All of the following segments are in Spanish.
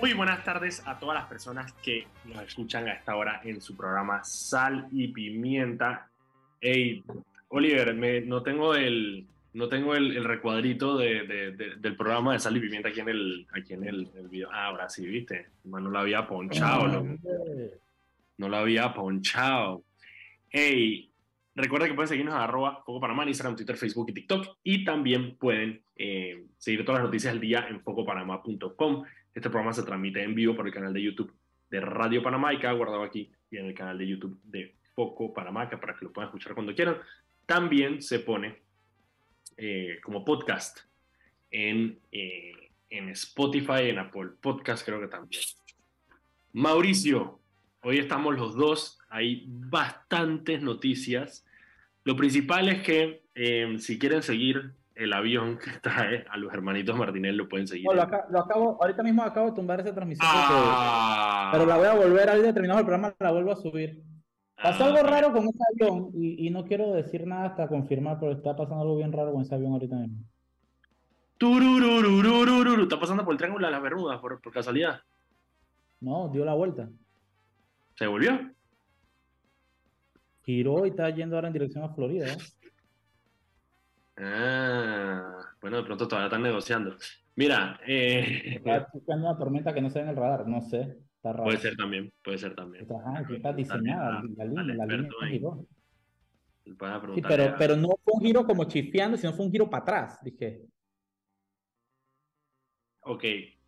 Muy buenas tardes a todas las personas que nos escuchan a esta hora en su programa Sal y Pimienta. Hey, Oliver, me, no tengo el, no tengo el, el recuadrito de, de, de, del programa de Sal y Pimienta aquí en el, aquí en el, el video. Ah, ahora sí, viste. No lo había ponchado. No, no lo había ponchado. Hey, recuerda que pueden seguirnos a arroba Foco Panamá en Instagram, Twitter, Facebook y TikTok. Y también pueden eh, seguir todas las noticias del día en focopanamá.com. Este programa se transmite en vivo por el canal de YouTube de Radio Panamá y queda guardado aquí y en el canal de YouTube de Foco Panamá, para que lo puedan escuchar cuando quieran. También se pone eh, como podcast en, eh, en Spotify, en Apple Podcast, creo que también. Mauricio, hoy estamos los dos, hay bastantes noticias. Lo principal es que eh, si quieren seguir el avión que trae a los hermanitos Martínez lo pueden seguir. No, lo, acabo, lo, acabo, ahorita mismo acabo de tumbar esa transmisión. Ah. Pero la voy a volver, ahorita terminado el programa, la vuelvo a subir. Pasó ah, algo raro con ese avión y, y, no quiero decir nada hasta confirmar, pero está pasando algo bien raro con ese avión ahorita mismo. Tururururururu, está pasando por el triángulo de las Bermudas, por, por casualidad. No, dio la vuelta. ¿Se volvió? Giró y está yendo ahora en dirección a Florida. ¿eh? Ah, bueno, de pronto todavía están negociando. Mira, eh... Está buscando una tormenta que no se ve en el radar, no sé. Está raro. Puede ser también, puede ser también. Ajá, que está diseñada la, línea, la línea giró. Sí, pero, pero no fue un giro como chispeando, sino fue un giro para atrás, dije. Ok,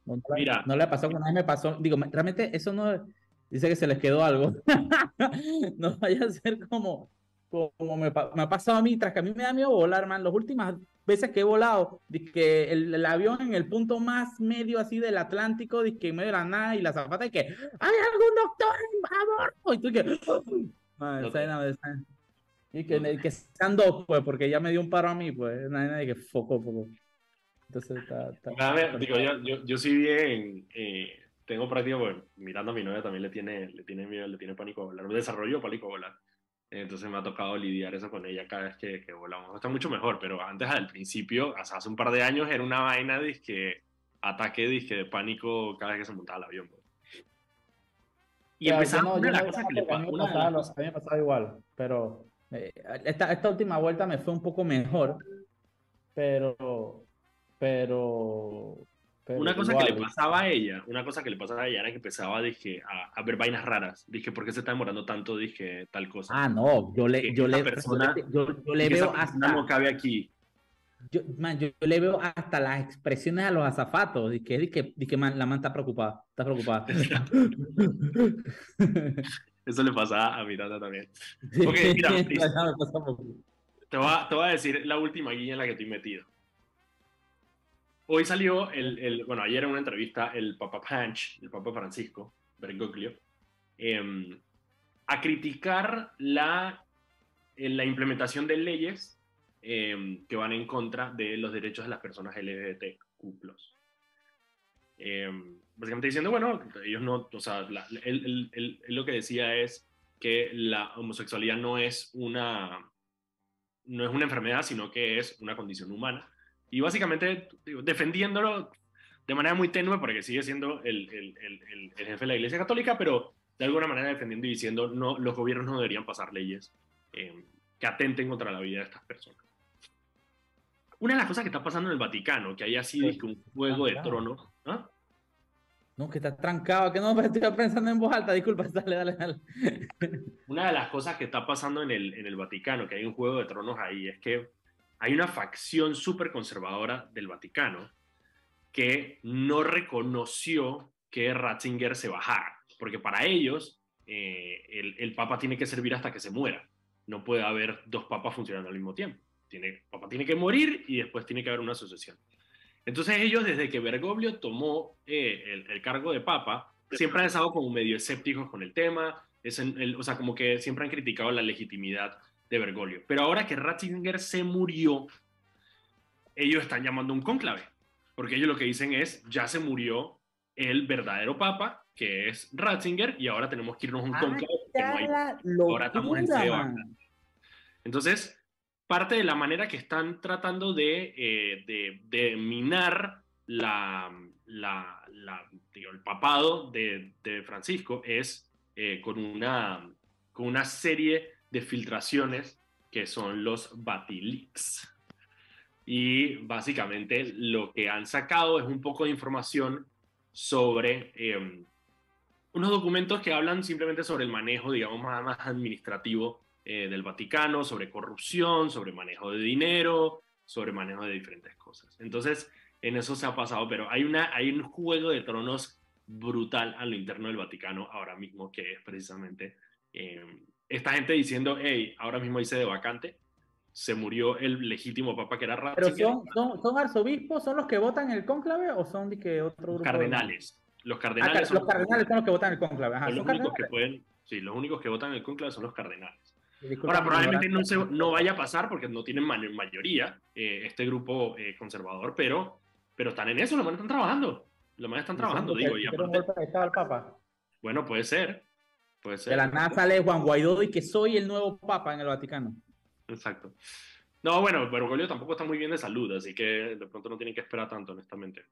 no, no, mira. No le pasó nadie me pasó. Digo, realmente eso no. Dice que se les quedó algo. no vaya a ser como como me, me, ha pasado a mí, tras que a mí me da miedo volar, man, las últimas veces que he volado, que el, el, avión en el punto más medio así del Atlántico, que en medio de la nada, y la zapata y que, ¡hay algún doctor bordo! Y tú que, okay. y que, okay. que están dos, pues, porque ya me dio un paro a mí, pues, nadie que foco, foco. Entonces está... está, a ver, digo, yo, yo, yo sí bien, eh, tengo práctica, pues, mirando a mi novia también le tiene, le tiene miedo, le tiene pánico a volar, desarrollo pánico a volar. Entonces me ha tocado lidiar eso con ella cada vez que, que volamos. Está mucho mejor, pero antes al principio, sea, hace un par de años era una vaina de que ataque de pánico cada vez que se montaba el avión. Bro. Y ya, empezaba no, una de las cosas que le pasaba. A mí me pasaba igual, pero eh, esta, esta última vuelta me fue un poco mejor, pero, pero, pero una cosa igual. que le pasaba a ella, una cosa que le pasaba a ella era que empezaba dije, a, a ver vainas raras. Dije, ¿por qué se está demorando tanto? Dije, tal cosa. Ah, no, yo le, yo le, persona, yo, yo le veo hasta. No cabe aquí. Yo, man, yo, yo, le veo hasta las expresiones a los azafatos. Dije man, la man está preocupada. Está preocupada. Eso le pasa a Miranda también. Ok, mira, te, voy a, te voy a decir la última guía en la que estoy metido. Hoy salió, el, el, bueno, ayer en una entrevista, el Papa Panch, el Papa Francisco Bergoglio, eh, a criticar la, la implementación de leyes eh, que van en contra de los derechos de las personas LGBTQ+. Eh, básicamente diciendo, bueno, ellos no, o sea, la, él, él, él, lo que decía es que la homosexualidad no es una, no es una enfermedad, sino que es una condición humana y básicamente digo, defendiéndolo de manera muy tenue, porque sigue siendo el, el, el, el, jefe de la Iglesia Católica, pero de alguna manera defendiendo y diciendo no, los gobiernos no deberían pasar leyes eh, que atenten contra la vida de estas personas. Una de las cosas que está pasando en el Vaticano, que hay así sí. un juego de tronos. ¿ah? No, que está trancado, que no estoy pensando en voz alta, disculpa, dale, dale, dale. Una de las cosas que está pasando en el, en el Vaticano, que hay un juego de tronos ahí, es que hay una facción súper conservadora del Vaticano que no reconoció que Ratzinger se bajara, porque para ellos eh, el, Papa tiene que servir hasta que se muera. No puede haber dos papas funcionando al mismo tiempo. Tiene, el Papa tiene que morir y después tiene que haber una sucesión. Entonces ellos, desde que Bergoglio tomó eh, el, el, cargo de Papa, siempre han estado como medio escépticos con el tema, es el, o sea, como que siempre han criticado la legitimidad de Bergoglio. Pero ahora que Ratzinger se murió, ellos están llamando un cónclave, porque ellos lo que dicen es, ya se murió el verdadero papa, que es Ratzinger, y ahora tenemos que irnos a un ah, cónclave, porque no hay, ahora estamos en Seba. Entonces, parte de la manera que están tratando de, eh, de, de minar la, la, la digo, el papado de, de Francisco es eh, con, una, con una serie de filtraciones que son los Batileaks. Y básicamente lo que han sacado es un poco de información sobre eh, unos documentos que hablan simplemente sobre el manejo, digamos, más, administrativo eh, del Vaticano, sobre corrupción, sobre manejo de dinero, sobre manejo de diferentes cosas. Entonces, en eso se ha pasado, pero hay, una, hay un juego de tronos brutal a lo interno del Vaticano ahora mismo, que es precisamente eh, esta gente diciendo, hey, ahora mismo dice de vacante, se murió el legítimo papa que era Ratzinger. ¿Pero son, son, arzobispos, son los que votan en el cónclave o son de que otro grupo? Cardenales. Los cardenales, ah, son, los cardenales son los que votan en el cónclave. Ajá, los únicos que pueden, sí, los únicos que votan en el cónclave son los cardenales. Ahora, probablemente no, se, no vaya a pasar porque no tienen mayoría eh, este grupo eh, conservador, pero, pero están en eso, los manes están trabajando. Los manes están trabajando, digo. Y aparte, el Papa? Bueno, puede ser. De la nada sale Juan Guaidó y que soy el nuevo Papa en el Vaticano. Exacto. No, bueno, Bergoglio tampoco está muy bien de salud, así que de pronto no tienen que esperar tanto, honestamente.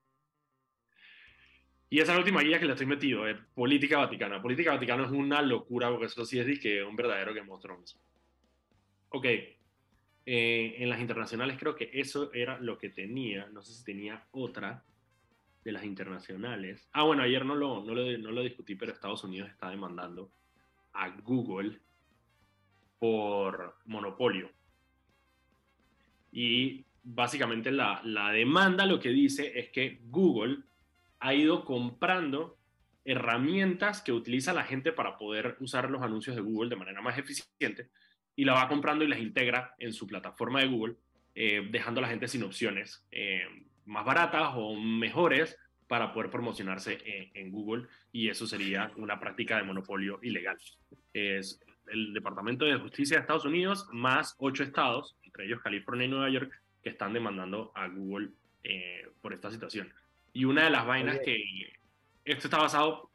Y esa es la última guía que le estoy metido, es política vaticana. Política vaticana es una locura, porque eso sí es que un verdadero Game of Thrones. Ok, eh, en las internacionales creo que eso era lo que tenía, no sé si tenía otra de las internacionales. Ah, bueno, ayer no lo, no lo, no lo discutí, pero Estados Unidos está demandando a Google por monopolio. Y básicamente la, la demanda lo que dice es que Google ha ido comprando herramientas que utiliza la gente para poder usar los anuncios de Google de manera más eficiente y la va comprando y las integra en su plataforma de Google, eh, dejando a la gente sin opciones eh, más baratas o mejores para poder promocionarse en, en, Google y eso sería una práctica de monopolio ilegal. Es el Departamento de Justicia de Estados Unidos más ocho estados, entre ellos California y Nueva York, que están demandando a Google eh, por esta situación. Y una de las vainas que esto está basado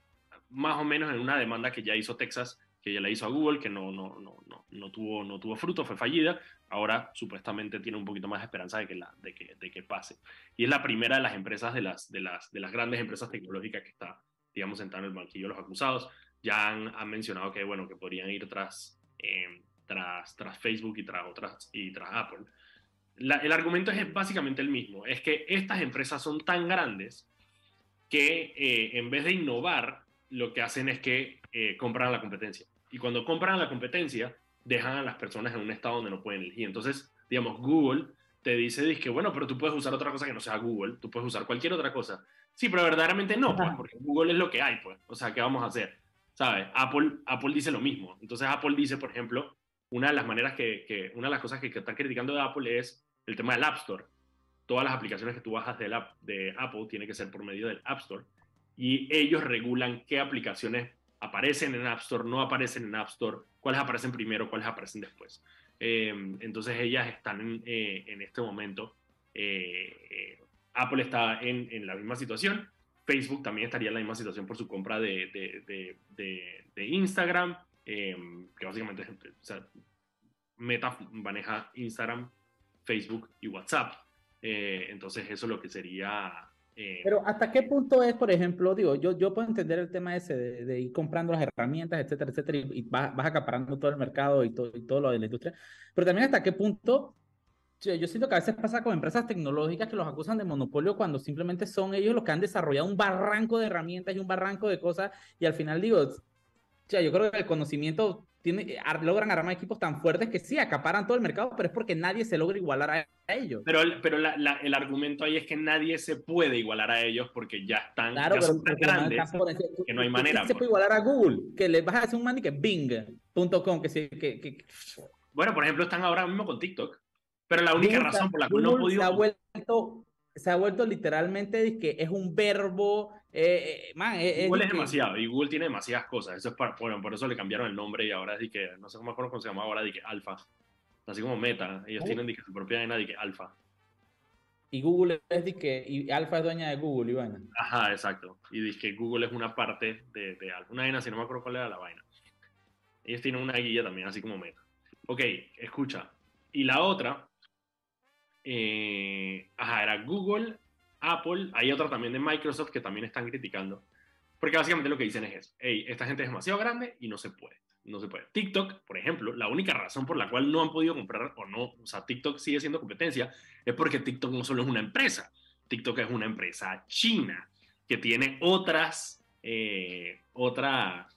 más o menos en una demanda que ya hizo Texas, que ya la hizo a Google, que no, no, no, no, no, tuvo, no tuvo fruto, fue fallida. Ahora supuestamente tiene un poquito más de esperanza de que, pase. Y es la primera de las empresas, de las, de las, de las grandes empresas tecnológicas que está, digamos, sentada en el banquillo de los acusados. Ya han, mencionado que, bueno, que podrían ir tras, eh, tras, Facebook y tras, otras, y tras Apple el argumento es básicamente el mismo, es que estas empresas son tan grandes que eh, en vez de innovar, lo que hacen es que eh, compran la competencia. Y cuando compran la competencia, dejan a las personas en un estado donde no pueden elegir. Entonces, digamos, Google te dice, que bueno, pero tú puedes usar otra cosa que no sea Google, tú puedes usar cualquier otra cosa. Sí, pero verdaderamente no, pues, porque Google es lo que hay, pues. O sea, ¿qué vamos a hacer? ¿Sabes? Apple, Apple dice lo mismo. Entonces, Apple dice, por ejemplo, una de las maneras que, que una de las cosas que, que, están criticando de Apple es el tema del App Store. Todas las aplicaciones que tú bajas del app, de Apple tiene que ser por medio del App Store y ellos regulan qué aplicaciones aparecen en App Store, no aparecen en App Store, cuáles aparecen primero, cuáles aparecen después. Em, entonces ellas están en, eh, en este momento, eh, eh, Apple está en, en, la misma situación, Facebook también estaría en la misma situación por su compra de, de, de, Instagram, em, que básicamente o Meta maneja Instagram, Facebook y WhatsApp. Entonces eso es lo que sería... Eh, Pero ¿hasta qué punto es, por ejemplo, digo, yo, yo puedo entender el tema ese de, ir comprando las herramientas, etcétera, etcétera, y, vas, vas, acaparando todo el mercado y todo, y todo lo de la industria, pero también hasta qué punto yo siento que a veces pasa con empresas tecnológicas que los acusan de monopolio cuando simplemente son ellos los que han desarrollado un barranco de herramientas y un barranco de cosas y al final digo, yo creo que el conocimiento tiene, logran armar equipos tan fuertes que sí, acaparan todo el mercado, pero es porque nadie se logra igualar a, ellos. Pero, pero el argumento ahí es que nadie se puede igualar a ellos porque ya están, claro, tan grandes que no hay manera. se puede igualar a Google? Que le vas a hacer un man y que bing.com, que, que, que, Bueno, por ejemplo, están ahora mismo con TikTok. Pero la única razón por la cual no han podido... Se ha vuelto, se ha vuelto literalmente que es un verbo eh, eh, man, Google es, demasiado y Google tiene demasiadas cosas. Eso es para, por, por, eso le cambiaron el nombre y ahora es que, no sé cómo, cómo se llama ahora, de que Alfa. Así como Meta, ellos tienen de que su propia vaina de que Alfa. Y Google es de que, y Alfa es dueña de Google, y vaina. Ajá, exacto. Y dice que Google es una parte de, de Alfa. Una vaina, si no me acuerdo cuál era la vaina. Ellos tienen una guía también, así como Meta. Ok, escucha. Y la otra, eh, ajá, era Google Apple, hay otra también de Microsoft que también están criticando, porque básicamente lo que dicen es eso, hey, esta gente es demasiado grande y no se puede, no se puede. TikTok, por ejemplo, la única razón por la cual no han podido comprar o no, o sea, TikTok sigue siendo competencia, es porque TikTok no solo es una empresa, TikTok es una empresa china que tiene otras, eh, otras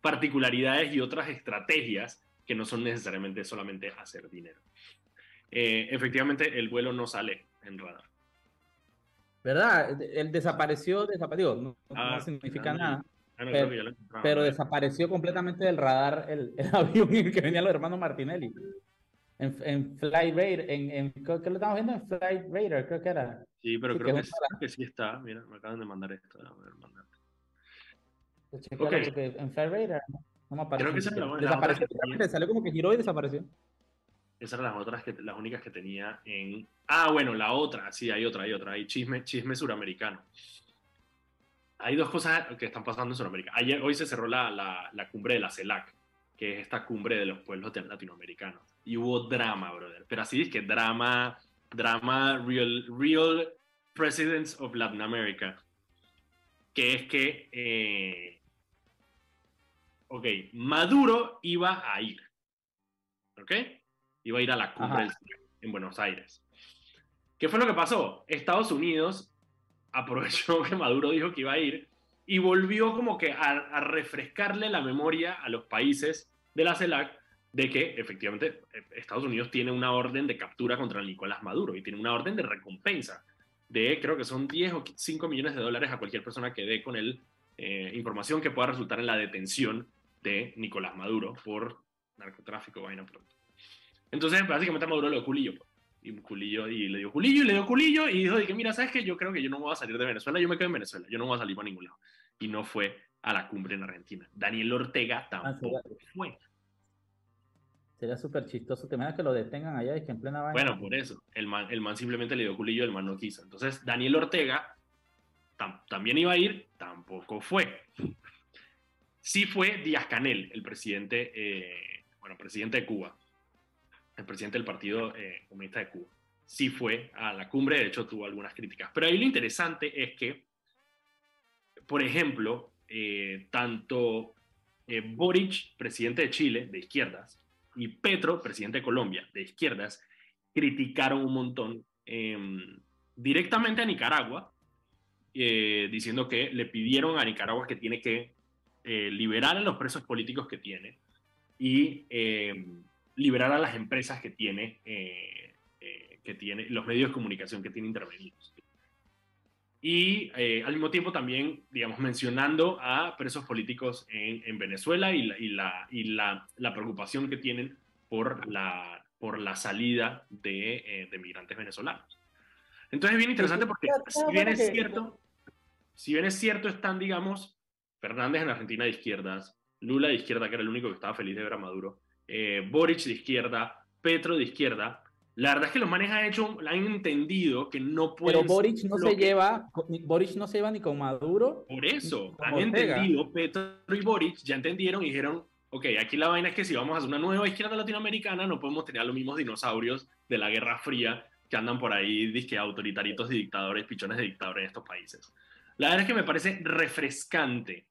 particularidades y otras estrategias que no son necesariamente solamente hacer dinero. Eh, efectivamente, el vuelo no sale en radar. ¿Verdad? Él desapareció, desapareció, no, Ah, significa ah, nada, Ah, no, Pero- desapareció completamente del radar el, el avión en el que venían los hermanos Martinelli. En, en Flight Raider, en, en, ¿qué lo estamos viendo? En Flight Raider, creo que era. Sí, pero Sí, creo que sí, que sí está. Mira, me acaban de mandar esto. a ver, porque en Flight Raider no, me apareció. Creo que la Desapareció, salió como que giró y desapareció. Esas eran las otras, que, las únicas que tenía en... Ah, bueno, la otra, sí, hay otra, hay otra, hay chisme, chisme suramericano. Hay dos cosas que están pasando en Sudamérica. Ayer, hoy se cerró la, la, la cumbre de la CELAC, que es esta cumbre de los pueblos latinoamericanos. Y hubo drama, brother. Pero así es que drama, drama, real, real presidents of Latin America. Que es que, eh, ok, Maduro iba a ir. ¿Ok? Iba a ir a la cumbre del en Buenos Aires. ¿Qué fue lo que pasó? Estados Unidos aprovechó que Maduro dijo que iba a ir y volvió como que a, a refrescarle la memoria a los países de la CELAC de que efectivamente Estados Unidos tiene una orden de captura contra Nicolás Maduro y tiene una orden de recompensa de creo que son 10 o 5 millones de dólares a cualquier persona que dé con él eh, información que pueda resultar en la detención de Nicolás Maduro por narcotráfico, vaina pronto. Entonces, básicamente a Maduro le dio culillo. pues. Y culillo, y le dio culillo, y le dio culillo, y dijo, que mira, ¿sabes qué? Yo creo que yo no voy a salir de Venezuela, yo me quedo en Venezuela, yo no voy a salir para ningún lado. Y no fue a la cumbre en Argentina. Daniel Ortega tampoco fue. Sería súper chistoso. Te imaginas que lo detengan allá y que en plena vaina. Bueno, por eso. El man, el man simplemente le dio culillo, el man no quiso. Entonces, Daniel Ortega tam- también iba a ir, tampoco fue. Sí fue Díaz Canel, el presidente, eh, bueno, presidente de Cuba, el presidente del Partido eh, Comunista de Cuba. Sí fue a la cumbre, de hecho tuvo algunas críticas. Pero ahí lo interesante es que, por ejemplo, eh, tanto eh, Boric, presidente de Chile, de izquierdas, y Petro, presidente de Colombia, de izquierdas, criticaron un montón eh, directamente a Nicaragua, eh, diciendo que le pidieron a Nicaragua que tiene que eh, liberar a los presos políticos que tiene y eh, liberar a las empresas que tiene, eh, eh, que tiene, los medios de comunicación que tiene intervenidos. Y eh, al mismo tiempo también, digamos, mencionando a presos políticos en, en Venezuela y, la, y, la, y la, la, preocupación que tienen por la, por la salida de, de migrantes venezolanos. Entonces es bien interesante porque si bien es cierto, si bien es cierto, están, digamos, Fernández en Argentina de izquierdas, Lula de izquierda, que era el único que estaba feliz de ver a Maduro, eh, Boric de izquierda, Petro de izquierda, la verdad es que los manes han hecho, han entendido que no pueden. Pero Boric no se que... lleva, Boric no se lleva ni con Maduro. Por eso, han Ortega. entendido, Petro y Boric ya entendieron y dijeron, ok, aquí la vaina es que si vamos a hacer una nueva izquierda latinoamericana, no podemos tener a los mismos dinosaurios de la Guerra Fría que andan por ahí, disque autoritaritos y dictadores, pichones de dictadores en estos países. La verdad es que me parece refrescante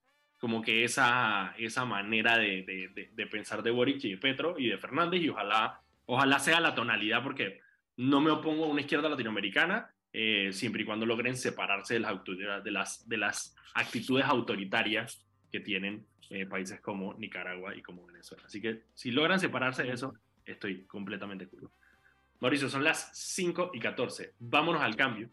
como que esa, esa manera de, de, de, de pensar de Boric y de Petro y de Fernández y ojalá Ojalá sea la tonalidad, porque no me opongo a una izquierda latinoamericana, eh, siempre y cuando logren separarse de las, de las, de las actitudes autoritarias que tienen eh, países como Nicaragua y como Venezuela. Así que si logran separarse de eso, estoy completamente culo. Mauricio, son las 5 y 14. Vámonos al cambio.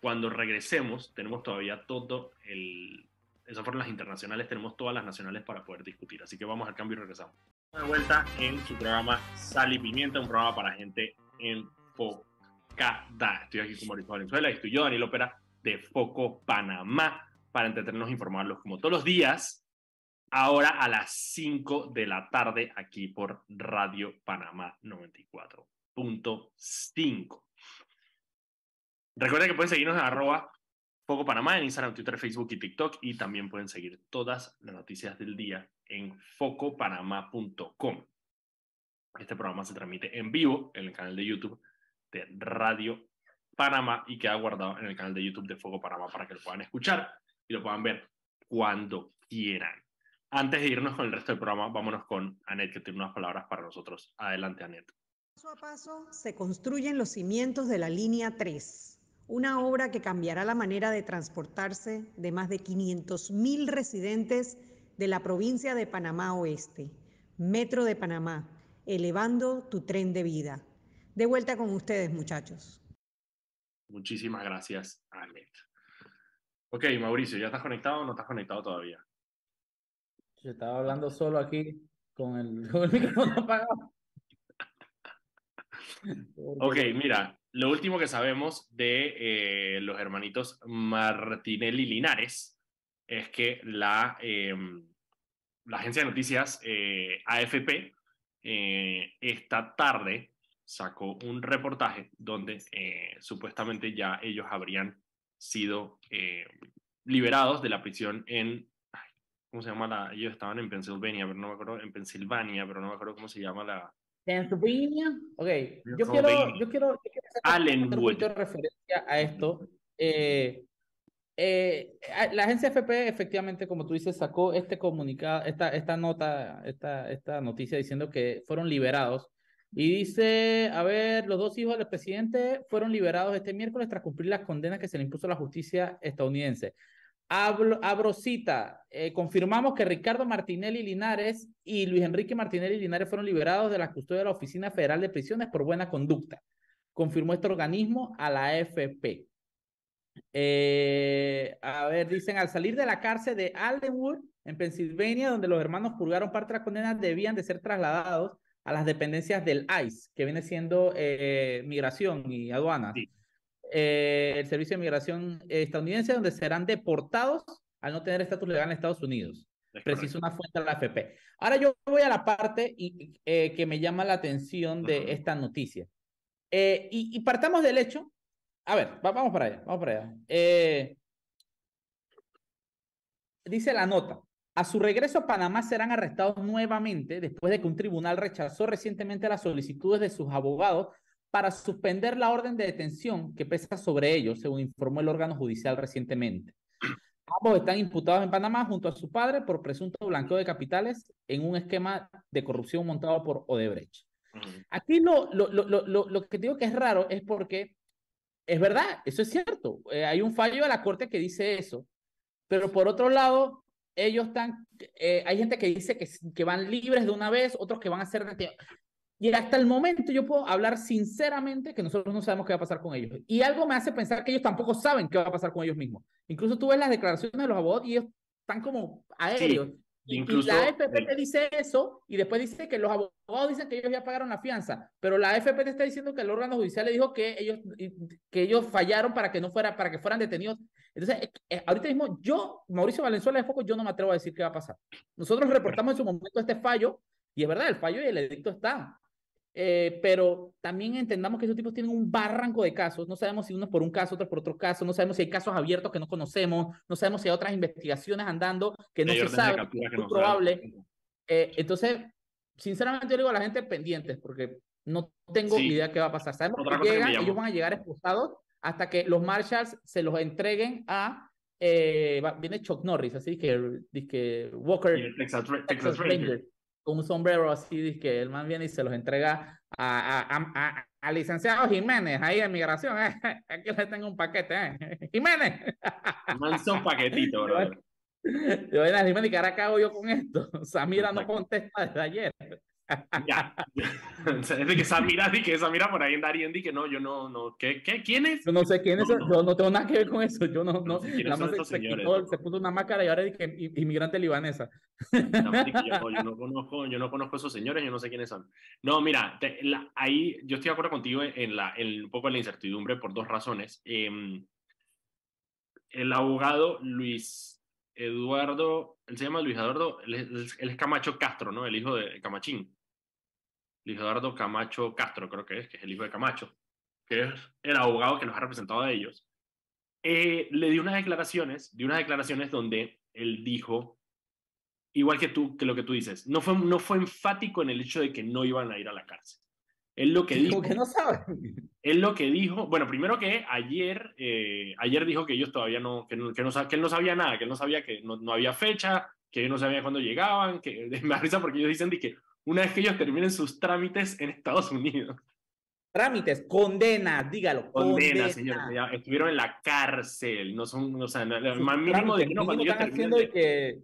Cuando regresemos, tenemos todavía todo el... Esas fueron las internacionales, tenemos todas las nacionales para poder discutir. Así que vamos al cambio y regresamos de vuelta en su programa Sal y Pimienta, un programa para gente enfocada. Estoy aquí con Mauricio Valenzuela y estoy yo, Daniel Ópera, de Foco Panamá, para entretenernos e informarlos como todos los días, ahora a las 5 de la tarde, aquí por Radio Panamá 94.5. Recuerden que pueden seguirnos en arroba Foco Panamá en Instagram, Twitter, Facebook y TikTok, y también pueden seguir todas las noticias del día en focopanamá.com. Este programa se transmite en vivo en el canal de YouTube de Radio Panamá y queda guardado en el canal de YouTube de Fuego Panamá para que lo puedan escuchar y lo puedan ver cuando quieran. Antes de irnos con el resto del programa, vámonos con Anet, que tiene unas palabras para nosotros. Adelante, Anet. Paso a paso se construyen los cimientos de la línea 3, una obra que cambiará la manera de transportarse de más de 500.000 residentes de la provincia de Panamá Oeste. Metro de Panamá, elevando tu tren de vida. De vuelta con ustedes, muchachos. Muchísimas gracias, Anet. Ok, Mauricio, ¿ya estás conectado o no estás conectado todavía? Yo estaba hablando solo aquí con el, con el micrófono apagado. Ok, mira, lo último que sabemos de eh, los hermanitos Martinelli Linares es que la, eh, la agencia de noticias eh, AFP esta tarde sacó un reportaje donde supuestamente ya ellos habrían sido liberados de la prisión en ¿cómo se llama la? Ellos estaban en Pensilvania, pero no me acuerdo, en Pensilvania, pero no me acuerdo cómo se llama la. Pennsylvania. Ok, yo quiero, yo quiero, yo quiero hacer un referencia a esto. Eh, eh, la agencia FP efectivamente, como tú dices, sacó este comunicado, esta, esta nota, esta, esta noticia diciendo que fueron liberados. Y dice, a ver, los dos hijos del presidente fueron liberados este miércoles tras cumplir las condenas que se le impuso a la justicia estadounidense. Abrosita, eh, confirmamos que Ricardo Martinelli Linares y Luis Enrique Martinelli Linares fueron liberados de la custodia de la Oficina Federal de Prisiones por buena conducta. Confirmó este organismo a la AFP. Eh, a ver, dicen, al salir de la cárcel de Aldenwood, en Pensilvania, donde los hermanos purgaron parte de las condenas, debían de ser trasladados a las dependencias del ICE, que viene siendo eh, migración y aduanas. Eh, el Servicio de Migración estadounidense, donde serán deportados al no tener estatus legal en Estados Unidos. Preciso una fuente de la AFP. Ahora yo voy a la parte y, eh, que me llama la atención de esta noticia. Eh, y, partamos del hecho. A ver, vamos para allá, vamos para allá. dice la nota. A su regreso a Panamá serán arrestados nuevamente después de que un tribunal rechazó recientemente las solicitudes de sus abogados para suspender la orden de detención que pesa sobre ellos, según informó el órgano judicial recientemente. Ambos están imputados en Panamá junto a su padre por presunto blanqueo de capitales en un esquema de corrupción montado por Odebrecht. Aquí lo, lo, lo, lo, que digo que es raro es porque es verdad, eso es cierto. Eh, hay un fallo de la corte que dice eso, pero por otro lado, ellos están, eh, hay gente que dice que, que van libres de una vez, otros que van a ser y hasta el momento yo puedo hablar sinceramente que nosotros no sabemos qué va a pasar con ellos. Y algo me hace pensar que ellos tampoco saben qué va a pasar con ellos mismos. Incluso tú ves las declaraciones de los abogados y ellos están como aéreos. Incluso, y la AFP te dice eso y después dice que los abogados dicen que ellos ya pagaron la fianza, pero la AFP te está diciendo que el órgano judicial le dijo que ellos, que ellos fallaron para que no fuera, para que fueran detenidos. Entonces, eh, eh, ahorita mismo yo, Mauricio Valenzuela de Foco, yo no me atrevo a decir qué va a pasar. Nosotros reportamos en su momento este fallo y es verdad, el fallo y el edicto está. Eh, pero también entendamos que esos tipos tienen un barranco de casos. No sabemos si uno es por un caso, otro por otro caso. No sabemos si hay casos abiertos que no conocemos. No sabemos si hay otras investigaciones andando que no se sabe. Es muy probable. Eh, entonces, sinceramente, yo digo a la gente pendientes porque no tengo idea qué va a pasar. Sabemos que llegan, ellos van a llegar expulsados hasta que los Marshalls se los entreguen a. Eh, viene Chuck Norris, así que, que Walker. Texas, Texas, Ranger un sombrero así, que el man viene y se los entrega a, a, licenciado Jiménez, ahí en migración. Eh. Aquí le tengo un paquete, eh. Jiménez. Man, son paquetitos, bro. Yo, Jiménez, ¿qué ahora qué hago yo con esto? Samira no contesta desde ayer. Ya. es de que Samira, di que Samira por ahí Darien, di que no, yo no, no, ¿qué, qué, quién es? Yo no sé quién es, yo no tengo nada que ver con eso, yo no, no, nada más se, se, quitó, se, puso una máscara y ahora dije inmigrante libanesa. No, yo, yo, no conozco, yo no conozco a esos señores, yo no sé quiénes son. No, mira, ahí yo estoy de acuerdo contigo en, la, en un poco en la incertidumbre por dos razones. Eh, el abogado Luis Eduardo, él se llama Luis Eduardo, él es, Camacho Castro, ¿no? El hijo de Camachín. Luis Eduardo Camacho Castro, creo que es, que es el hijo de Camacho, que es el abogado que nos ha representado a ellos. Eh, le dio unas declaraciones, dio unas declaraciones donde él dijo, igual que tú, que lo que tú dices, no fue, no fue enfático en el hecho de que no iban a ir a la cárcel. Él lo que dijo. que no sabe. Él lo que dijo, bueno, primero que ayer, eh, ayer dijo que ellos todavía no que, no, que, no, que él no sabía nada, que él no sabía que no, no había fecha, que ellos no sabían cuándo llegaban, que me risa porque ellos dicen que una vez que ellos terminen sus trámites en Estados Unidos. Trámites, condena, dígalo. Condena, señor. estuvieron en la cárcel, no son, o sea, el más mínimo de que no, cuando ellos terminen. que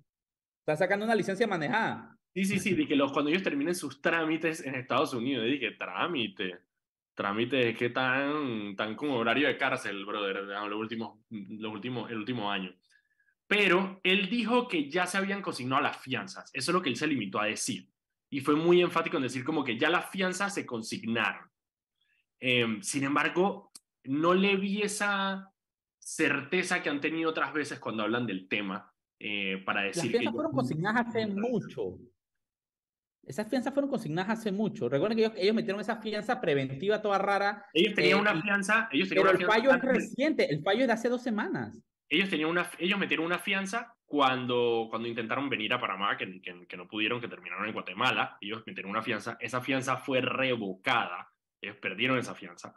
están sacando una licencia manejada. Sí, sí, sí, que los, cuando ellos terminen sus trámites en Estados Unidos, dije, trámite. Trámite es que tan, tan como horario de cárcel, brother, los últimos, los últimos, el último año. Pero él dijo que ya se habían consignado las fianzas. Eso es lo que él se limitó a decir. Y fue muy enfático en decir como que ya las fianzas se consignaron. Em, sin embargo, no le vi esa certeza que han tenido otras veces cuando hablan del tema eh, para decir las fianzas fueron consignadas hace mucho. Esas fianzas fueron consignadas hace mucho. Recuerden que ellos, metieron esa fianza preventiva toda rara. Ellos tenían eh, una fianza. Ellos tenían pero el fallo es reciente. El fallo es de hace dos semanas. Ellos, tenían una, ellos metieron una fianza cuando, cuando intentaron venir a Panamá, que, que, que, no pudieron, que terminaron en Guatemala. Ellos metieron una fianza. Esa fianza fue revocada. Ellos perdieron esa fianza.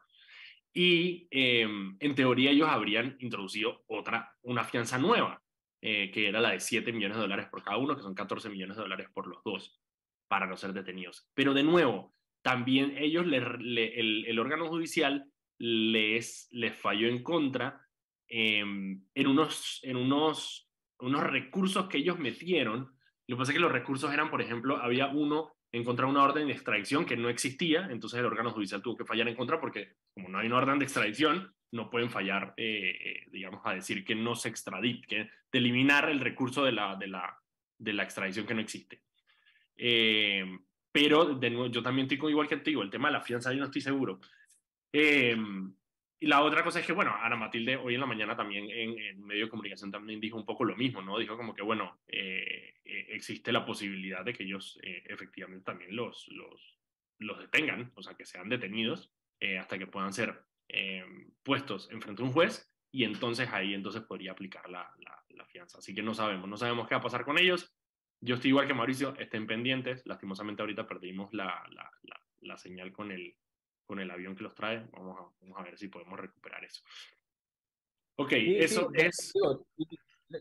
Y em, en teoría ellos habrían introducido otra, una fianza nueva, eh, que era la de 7 millones de dólares por cada uno, que son 14 millones de dólares por los dos para no ser detenidos. Pero de nuevo, también ellos, el, órgano judicial les, les falló en contra em, en, unos, en unos, unos recursos que ellos metieron. Lo que pasa es que los recursos eran, por ejemplo, había uno en contra una orden de extradición que no existía, entonces el órgano judicial tuvo que fallar en contra porque como no hay una orden de extradición, no pueden fallar, eh, eh, digamos, a decir que no se extradite, que de eliminar el recurso de la, de la, de la extradición que no existe. Eh, pero de nuevo, yo también estoy igual que digo, el tema de la fianza yo no estoy seguro. Eh, y la otra cosa es que, bueno, Ana Matilde hoy en la mañana también en, medio de comunicación también dijo un poco lo mismo, ¿no? Dijo como que, bueno, eh, existe la posibilidad de que ellos efectivamente también los, los, los detengan, o sea, que sean detenidos hasta que puedan ser puestos en frente a un juez y entonces ahí entonces podría aplicar la, la, la, fianza. Así que no sabemos, no sabemos qué va a pasar con ellos. Yo estoy igual que Mauricio, estén pendientes. Lastimosamente ahorita perdimos la, la, la, señal con el, con el avión que los trae. Vamos a, vamos a ver si podemos recuperar eso. Ok, eso es...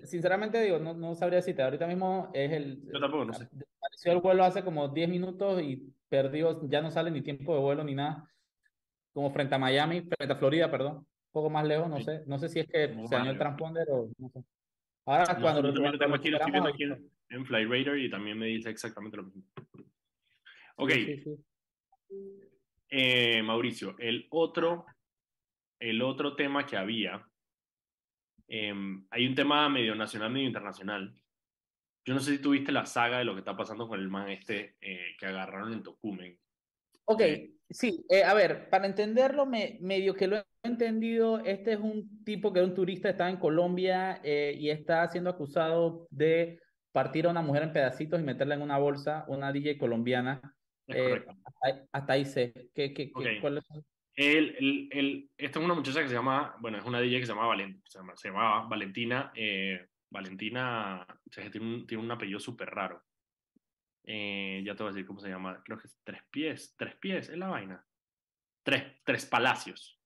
sinceramente digo, no, no sabría decirte. Ahorita mismo es el... Yo tampoco, no sé. Apareció el vuelo hace como 10 minutos y perdió, ya no sale ni tiempo de vuelo ni nada. Como frente a Miami, frente a Florida, perdón. Un poco más lejos, no sé. No sé si es que se dañó el transponder o no sé. Ahora, cuando, lo tengo aquí, lo estoy viendo aquí en, Flyradar y también me dice exactamente lo mismo. Ok. Eh, Mauricio, el otro, el otro tema que había, em, hay un tema medio nacional, medio internacional. Yo no sé si tuviste la saga de lo que está pasando con el man este eh, que agarraron en Tocumen. Ok, eh, sí, a ver, para entenderlo, me, medio que lo he entendido, este es un tipo que era un turista, estaba en Colombia y está siendo acusado de partir a una mujer en pedacitos y meterla en una bolsa, una DJ colombiana. Eh, hasta, ahí sé. ¿Qué, qué, ¿Cuál es? El, el, el, esta es una muchacha que se llama, bueno, es una DJ que se llama, Valent, se, llama se llama Valentina. Eh, Valentina tiene, un, tiene un apellido súper raro. Eh, ya te voy a decir cómo se llama. Creo que es Tres Pies. Tres Pies es la vaina. Tres, tres Palacios.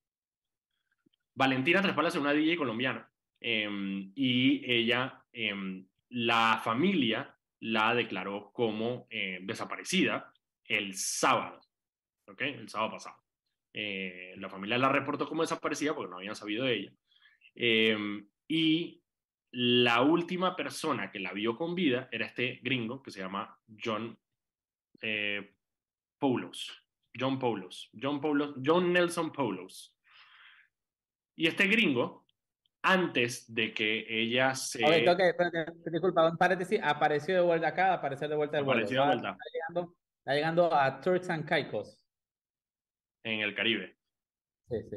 Valentina Tres Palacios es una DJ colombiana. Em, y ella em, la familia la declaró como eh, desaparecida el sábado, ¿ok? El sábado pasado. Eh, la familia la reportó como desaparecida porque no habían sabido de ella. Em, y la última persona que la vio con vida era este gringo que se llama John eh, Paulos. John Paulos. John Paulos. John Nelson Paulos. Y este gringo antes de que ella se... Ok, okay disculpa, un paréntesis, apareció de vuelta acá, apareció de vuelta del vuelo. Apareció de vuelta. Está llegando, está llegando a Turks and Caicos. En el Caribe. Sí, sí.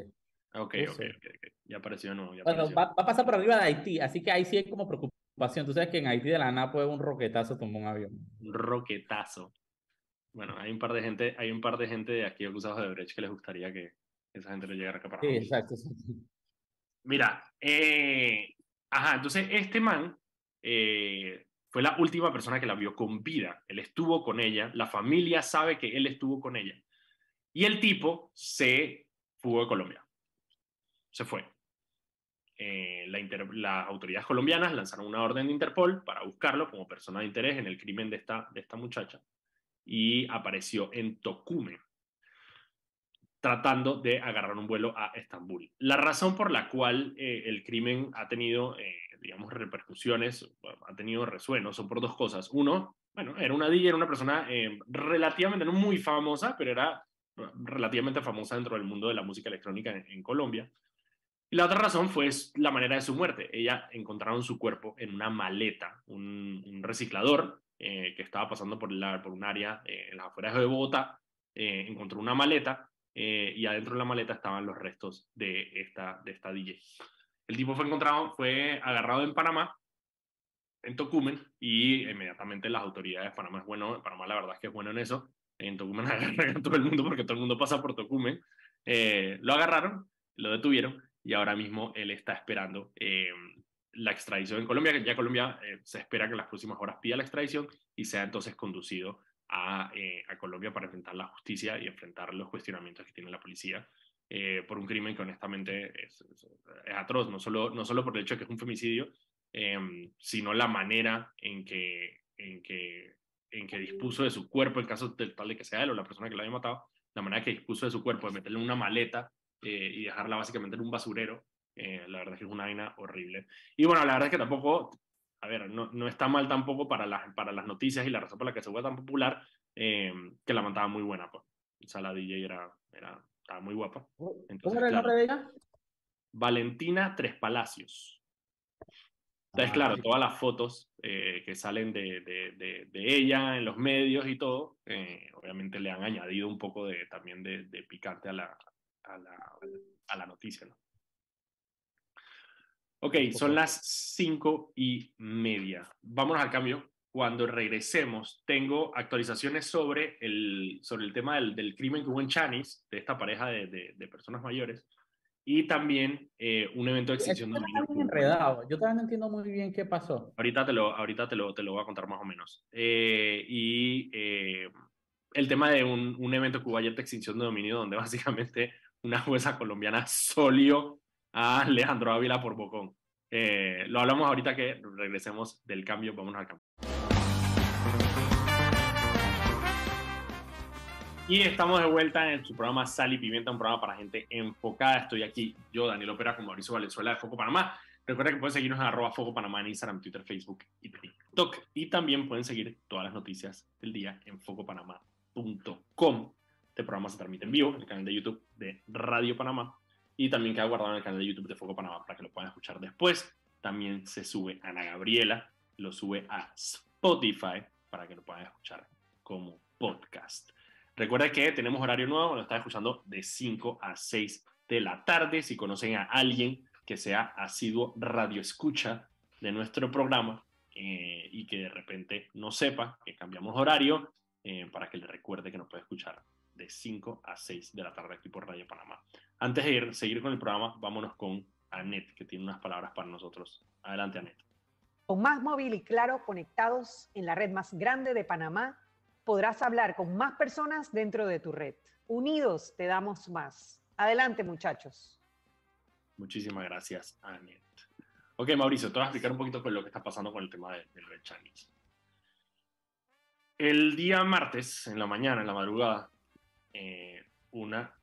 Ok, ok, ok, ya apareció de nuevo. Ya bueno, va, a pasar por arriba de Haití, así que ahí sí hay como preocupación. Tú sabes que en Haití de la nada puede un roquetazo tomar un avión. Un roquetazo. Bueno, hay un par de gente, hay un par de gente de aquí acusados de Brecht que les gustaría que esa gente le llegara acá para Sí, exacto. Mira, eh, ajá, entonces este man eh, fue la última persona que la vio con vida. Él estuvo con ella, la familia sabe que él estuvo con ella. Y el tipo se fugó de Colombia. Se fue. Eh, la las autoridades colombianas lanzaron una orden de Interpol para buscarlo como persona de interés en el crimen de esta, de esta muchacha y apareció en Tocumen tratando de agarrar un vuelo a Estambul. La razón por la cual eh, el crimen ha tenido, eh, digamos, repercusiones, ha tenido resuenos, son por dos cosas. Uno, bueno, era una DJ, era una persona relativamente, no muy famosa, pero era relativamente famosa dentro del mundo de la música electrónica en Colombia. Y la otra razón fue la manera de su muerte. Ella encontraron su cuerpo en una maleta, un, reciclador eh, que estaba pasando por, la, por un área eh, en las afueras de Bogotá, eh, encontró una maleta y adentro de la maleta estaban los restos de esta, de esta DJ. El tipo fue encontrado, fue agarrado en Panamá, en Tocumen, y inmediatamente las autoridades, Panamá es bueno, Panamá la verdad es que es bueno en eso, en Tocumen agarran a todo el mundo porque todo el mundo pasa por Tocumen, lo agarraron, lo detuvieron, y ahora mismo él está esperando eh, la extradición en Colombia, que ya Colombia eh, se espera que en las próximas horas pida la extradición y sea entonces conducido a, eh, a Colombia para enfrentar la justicia y enfrentar los cuestionamientos que tiene la policía por un crimen que honestamente es, atroz, no solo, no solo por el hecho de que es un femicidio, sino la manera en que, en, que, en que dispuso de su cuerpo, en caso de, tal de que sea él o la persona que lo haya matado, la manera que dispuso de su cuerpo, de meterle una maleta eh, y dejarla básicamente en un basurero. Eh, la verdad es que es una vaina horrible. Y bueno, la verdad es que tampoco, a ver, no, no está mal tampoco para, las para las noticias y la razón por la que se fue tan popular, eh, que la mandaba muy buena. Pues. O sea, la DJ era, era, estaba muy guapa. Entonces, ¿Cómo era el nombre de ella? Valentina Tres Palacios. Entonces, ah, claro, todas las fotos que salen de, de, de, ella en los medios y todo, obviamente le han añadido un poco de, también de, picante a la, a la, a la noticia. ¿no? Ok, son las cinco y media. Vámonos al cambio. Cuando regresemos, tengo actualizaciones sobre el, sobre el tema del, del crimen que hubo en Chanis, de esta pareja de, de, personas mayores, y también eh, un evento de extinción de enredado. Yo todavía no entiendo muy bien qué pasó. Ahorita te lo, ahorita te lo, te lo voy a contar más o menos. Eh, y eh, el tema de un, un, evento que hubo ayer de extinción de dominio, donde básicamente una jueza colombiana solió a Alejandro Ávila por Bocón. Eh, lo hablamos ahorita que regresemos del cambio, vamos al cambio. Y estamos de vuelta en su programa Sal y Pimienta, un programa para gente enfocada. Estoy aquí, yo, Daniel Opera, con Mauricio Valenzuela de Foco Panamá. Recuerda que pueden seguirnos en arroba Foco Panamá en Instagram, Twitter, Facebook y TikTok. Y también pueden seguir todas las noticias del día en focopanamá.com. Este programa se transmite en vivo en el canal de YouTube de Radio Panamá y también queda guardado en el canal de YouTube de Foco Panamá para que lo puedan escuchar después. También se sube Ana Gabriela, lo sube a Spotify para que lo puedan escuchar como podcast. Recuerda que tenemos horario nuevo, lo están escuchando de 5 a 6 de la tarde. Si conocen a alguien que sea asiduo radio escucha de nuestro programa eh, y que de repente no sepa que cambiamos horario, eh, para que le recuerde que nos puede escuchar de 5 a 6 de la tarde aquí por Radio Panamá. Antes de ir, seguir con el programa, vámonos con Anet, que tiene unas palabras para nosotros. Adelante, Anet. Con Más Móvil y Claro conectados en la red más grande de Panamá, podrás hablar con más personas dentro de tu red. Unidos te damos más. Adelante, muchachos. Muchísimas gracias, Anet. Ok, Mauricio, te voy a explicar un poquito con lo que está pasando con el tema de, de Chinese. El día martes, en la mañana, en la madrugada, eh, una...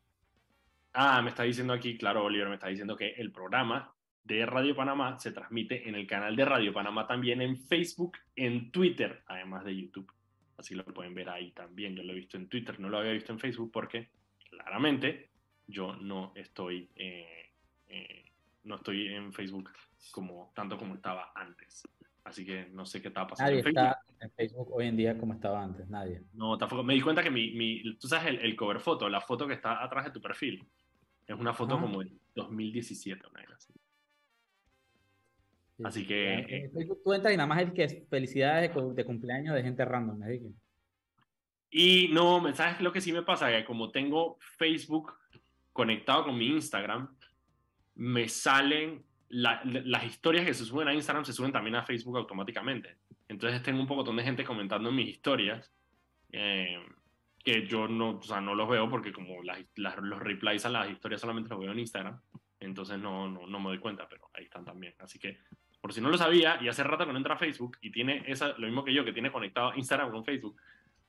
Ah, me está diciendo aquí, claro, Oliver, me está diciendo que el programa de Radio Panamá se transmite en el canal de Radio Panamá también en Facebook, en Twitter, además de YouTube. Así lo pueden ver ahí también. Yo lo he visto en Twitter, no lo había visto en Facebook porque claramente yo no estoy, eh, eh, no estoy en Facebook como tanto como estaba antes. Así que no sé qué estaba pasando. Nadie en Facebook. está en Facebook hoy en día como estaba antes, nadie. No, tampoco. Me di cuenta que mi, mi tú sabes, el, el, cover foto, la foto que está atrás de tu perfil, es una foto como de 2017, una así. así que. En Facebook tú entras y nada más el que es felicidades de, cumpleaños de gente random, ¿me Y no, ¿sabes lo que sí me pasa? Que como tengo Facebook conectado con mi Instagram, me salen las historias que se suben a Instagram se suben también a Facebook automáticamente. Entonces tengo un poco de gente comentando en mis historias. Eh, que yo no, o sea, no los veo porque como las, los replies a las historias solamente los veo en Instagram, entonces no, no, no me doy cuenta, pero ahí están también. Así que, por si no lo sabía, y hace rato que no entra a Facebook y tiene esa, lo mismo que yo, que tiene conectado Instagram con Facebook,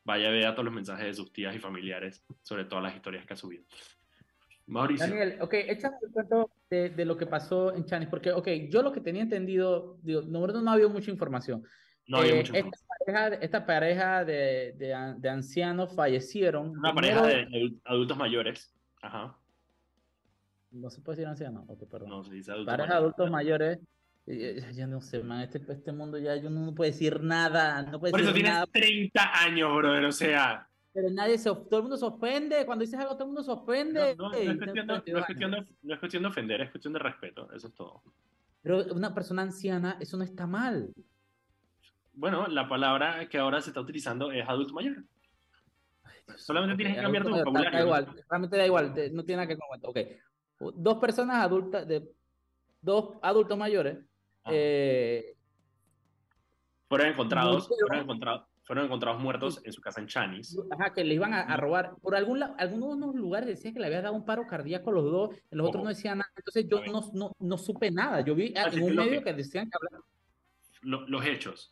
vaya a ver todos los mensajes de sus tías y familiares sobre todas las historias que ha subido. Mauricio. Daniel, ok, échame el cuento de, de lo que pasó en Chanis, porque, ok, yo lo que tenía entendido, digo, no, no había mucha información. No había Eh, mucho esta pareja, esta pareja de, de, an- de ancianos fallecieron. Una pareja de adul- adultos mayores. Ajá. No se puede decir ancianos, ok, perdón. No se dice adultos pareja de mayores. adultos mayores. Ya no sé, man, este, este mundo ya yo no puedo decir nada, no Por eso tienes nada, 30 años, brother. O sea, pero nadie se, todo el mundo se ofende, cuando dices algo todo el mundo se no, ofende. no- no es cuestión de, no es 32 cuestión años. de- no es cuestión de ofender, es cuestión de respeto. Eso es todo. Pero una persona anciana, eso no está mal. Bueno, la palabra que ahora se está utilizando es adulto mayor. Solamente tienes que cambiar tu vocabulario. Da igual, realmente da igual, no tiene nada que esto. Ok, dos personas adultas, de, dos adultos mayores, Ah. eh, Fueron encontrados, Murieron. fueron encontrados, fueron encontrados muertos en su casa en Chanis. ajá, que le iban a, a robar. Por algún algunos lugares decía que le había dado un paro cardíaco a los dos, en los otros no decían nada. Entonces yo no, no, no supe nada. Yo vi Así en un medio que- que decían que hablaban. Lo- los hechos.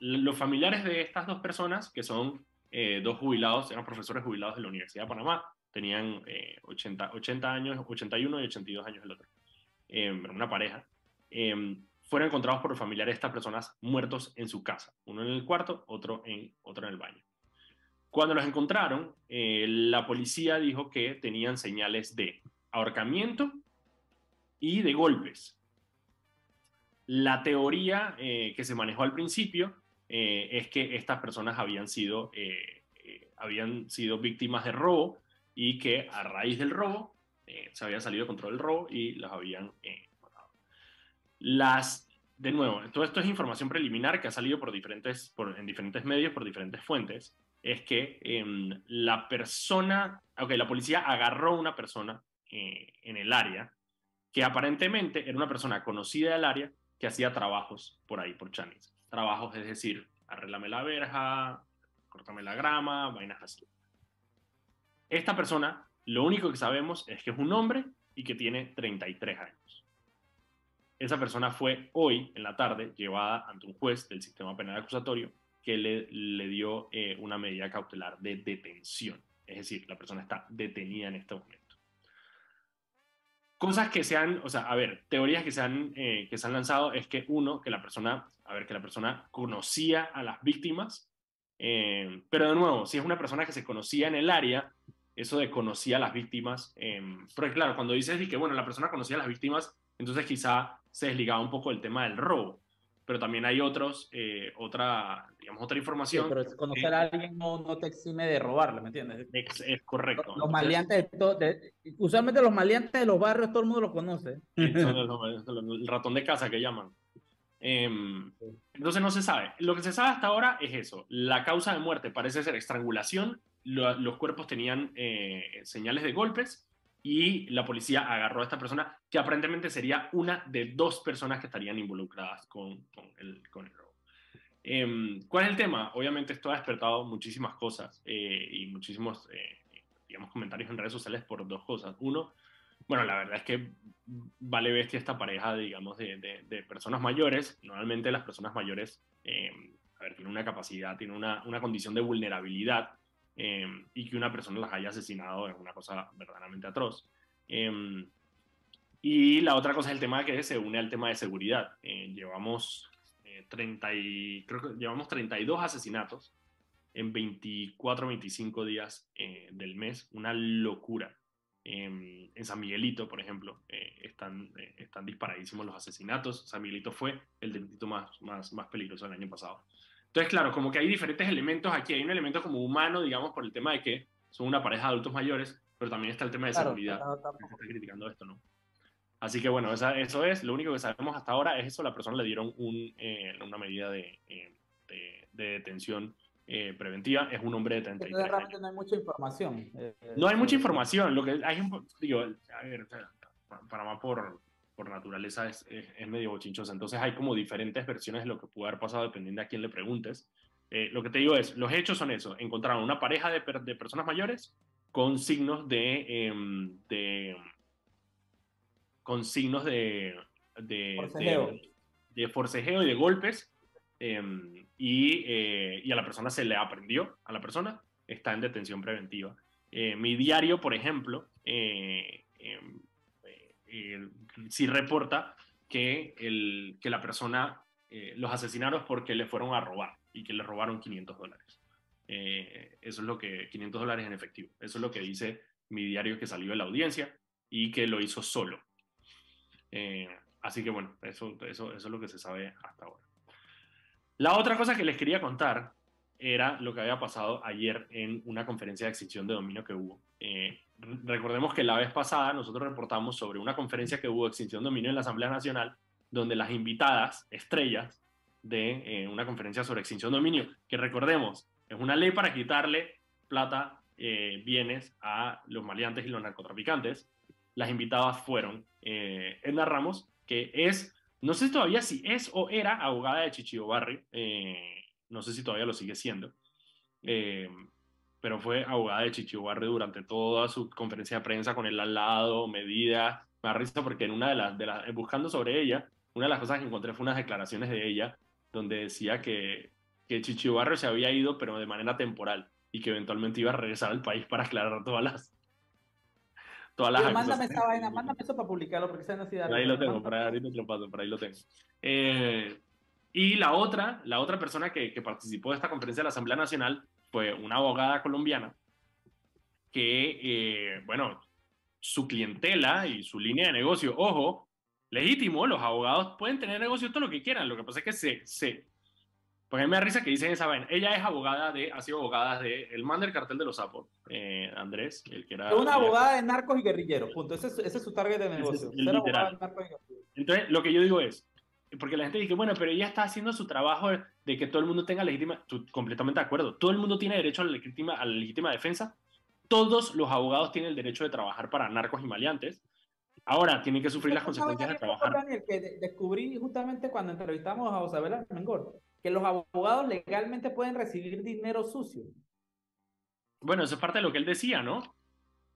Los familiares de estas dos personas, que son eh, dos jubilados, eran profesores jubilados de la Universidad de Panamá, tenían eh, 80, 80 años, 81 y 82 años el otro, eh, una pareja, eh, fueron encontrados por los familiares de estas personas muertos en su casa, uno en el cuarto, otro en, otro en el baño. Cuando los encontraron, eh, la policía dijo que tenían señales de ahorcamiento y de golpes. La teoría que se manejó al principio eh, es que estas personas habían sido, eh, eh, habían sido víctimas de robo y que a raíz del robo eh, se había salido de control el robo y las habían eh, matado. Las, de nuevo, todo esto es información preliminar que ha salido por diferentes, por, en diferentes medios, por diferentes fuentes. Es que em, la persona, ok, la policía agarró a una persona eh, en el área que aparentemente era una persona conocida del área que hacía trabajos por ahí, por Chanis. Trabajos, es decir, arréglame la verja, córtame la grama, vainas así. Esta persona, lo único que sabemos es que es un hombre y que tiene 33 años. Esa persona fue hoy, en la tarde, llevada ante un juez del sistema penal acusatorio que le, le dio eh, una medida cautelar de detención. Es decir, la persona está detenida en este momento cosas que se han, o sea, a ver, teorías que se han, eh, que se han lanzado es que uno, que la persona, a ver, que la persona conocía a las víctimas, eh, pero de nuevo, si es una persona que se conocía en el área, eso de conocía a las víctimas, eh, claro, cuando dices que, bueno, la persona conocía a las víctimas, entonces quizá se desligaba un poco del tema del robo, pero también hay otros, eh, otra, digamos, otra Sí, información. pero conocer a alguien no, no te exime de robarle, ¿me entiendes? Es, es correcto. Los Entonces, maleantes de todo, de- usualmente los maleantes de los barrios todo el mundo los conoce. Los- el ratón de casa que llaman. Em, entonces no se sabe. Lo que se sabe hasta ahora es eso. La causa de muerte parece ser estrangulación. Lo- los cuerpos tenían eh, señales de golpes y la policía agarró a esta persona que aparentemente sería una de dos personas que estarían involucradas con, con el, con el robo. Em, ¿Cuál es el tema? Obviamente esto ha despertado muchísimas cosas eh, y muchísimos, eh, digamos, comentarios en redes sociales por dos cosas. Uno, bueno, la verdad es que vale bestia esta pareja, digamos, de, de- de personas mayores. Normalmente las personas mayores, eh, a ver, tienen una capacidad, tienen una, una condición de vulnerabilidad eh, y que una persona las haya asesinado es una cosa verdaderamente atroz. Eh, y la otra cosa es el tema que se une al tema de seguridad. Eh, llevamos, eh, 30 y, creo que llevamos 32 asesinatos en 24, 25 días eh, del mes. Una locura. Eh, en San Miguelito, por ejemplo, eh, están, eh, están disparadísimos los asesinatos. San Miguelito fue el delito más, más, más peligroso del año pasado. Entonces, claro, como que hay diferentes elementos aquí. Hay un elemento como humano, digamos, por el tema de que son una pareja de adultos mayores, pero también está el tema de Claro, seguridad. claro, está criticando esto, ¿no? Así que bueno, esa- eso es, lo único que sabemos hasta ahora es eso, la persona le dieron un, eh, una medida de, eh, de, de detención eh, preventiva, es un hombre de 33 Entonces, años. realmente no hay mucha información. eh, No hay mucha sobre- información, lo que hay digo, a ver, Panamá por, por naturaleza es, es, es medio bochinchosa, entonces hay como diferentes versiones de lo que pudo haber pasado dependiendo a quién le preguntes. Eh, lo que te digo es, los hechos son eso. Encontraron una pareja de, de personas mayores con signos de, em, de con signos de, de, forcejeo. de, forcejeo y de golpes. Em, y, eh, y, a la persona se le aprendió, a la persona está en detención preventiva. Eh, mi diario, por ejemplo, eh, sí reporta que, el, que la persona los asesinaron porque le fueron a robar y que le robaron 500 dólares. eso es lo que, 500 dólares en efectivo. Eso es lo que dice mi diario que salió de la audiencia y que lo hizo solo. Eh, así que bueno, eso, eso, eso es lo que se sabe hasta ahora. La otra cosa que les quería contar era lo que había pasado ayer en una conferencia de extinción de dominio que hubo. Eh, recordemos que la vez pasada nosotros reportamos sobre una conferencia que hubo extinción dominio en la Asamblea Nacional, donde las invitadas, estrellas de eh, una conferencia sobre extinción dominio, que recordemos, es una ley para quitarle plata, bienes a los maleantes y los narcotraficantes, las invitadas fueron eh, Edna Ramos, que es, no sé todavía si es o era abogada de Chichio Barrio, eh, no sé si todavía lo sigue siendo, eh, pero fue abogada de Chichio Barrio durante toda su conferencia de prensa con él al lado, medida, me da risa porque en una de las, de las, buscando sobre ella, una de las cosas que encontré fue unas declaraciones de ella donde decía que, que Chichio Barrio se había ido, pero de manera temporal, y que eventualmente iba a regresar al país para aclarar todas las, mándame esa vaina, mándame eso para publicarlo, porque esa. Por ahí lo tengo, por ahí te lo paso, por ahí lo tengo. Eh, y la otra, la otra persona que, que, participó de esta conferencia de la Asamblea Nacional fue una abogada colombiana que, eh, bueno, su clientela y su línea de negocio, ojo, legítimo, los abogados pueden tener negocio todo lo que quieran, lo que pasa es que se, se, pues a mí me da risa que dicen esa vaina. Ella es abogada de, ha sido abogada de el man del cartel de los sapos, eh, Andrés, el que era... Una abogada de narcos y guerrilleros, punto. Ese, ese es su target de negocio. Ser abogada de narcos y Entonces, lo que yo digo es, porque la gente dice, bueno, pero ella está haciendo su trabajo de que todo el mundo tenga legítima, completamente de acuerdo, todo el mundo tiene derecho a la legítima, a la legítima defensa, todos los abogados tienen el derecho de trabajar para narcos y maleantes, ahora tienen que sufrir las consecuencias de trabajar. Daniel, que descubrí justamente cuando entrevistamos a Osabela Mengor, que los abogados legalmente pueden recibir dinero sucio. Bueno, eso es parte de lo que él decía, ¿no?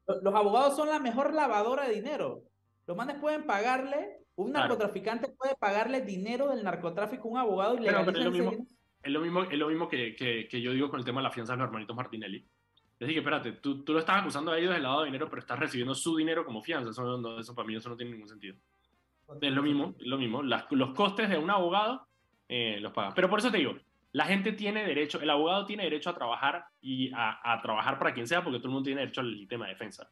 Los abogados son la mejor lavadora de dinero. Los manes pueden pagarle, un narcotraficante puede pagarle dinero del narcotráfico a un abogado y le pero es lo mismo, es lo mismo, es lo mismo que, que, yo digo con el tema de la fianza de los hermanitos Martinelli. Es decir, que espérate, tú, tú lo estás acusando a ellos del lado de dinero, pero estás recibiendo su dinero como fianza. Eso, eso para mí eso no tiene ningún sentido. Es lo mismo, es lo mismo. los costes de un abogado eh, los paga. Pero por eso te digo, la gente tiene derecho, el abogado tiene derecho a trabajar y a, trabajar para quien sea, porque todo el mundo tiene derecho al tema de defensa.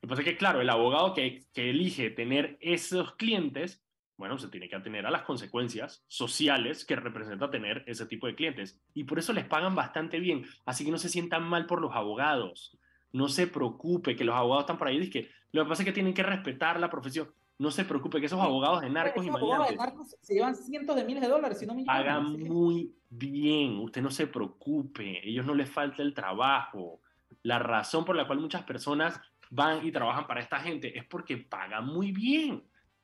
Lo que pasa es que, claro, el abogado que, que elige tener esos clientes, bueno, se tiene que atener a las consecuencias sociales que representa tener ese tipo de clientes. Y por eso les pagan bastante bien. Así que no se sientan mal por los abogados. No se preocupe que los abogados están por ahí. Es que lo que pasa es que tienen que respetar la profesión no se preocupe, que esos abogados de narcos y abogados de narcos se llevan cientos de miles de dólares, si no millones. Pagan muy bien, usted no se preocupe, ellos no les falta el trabajo. La razón por la cual muchas personas van y trabajan para esta gente es porque pagan muy bien.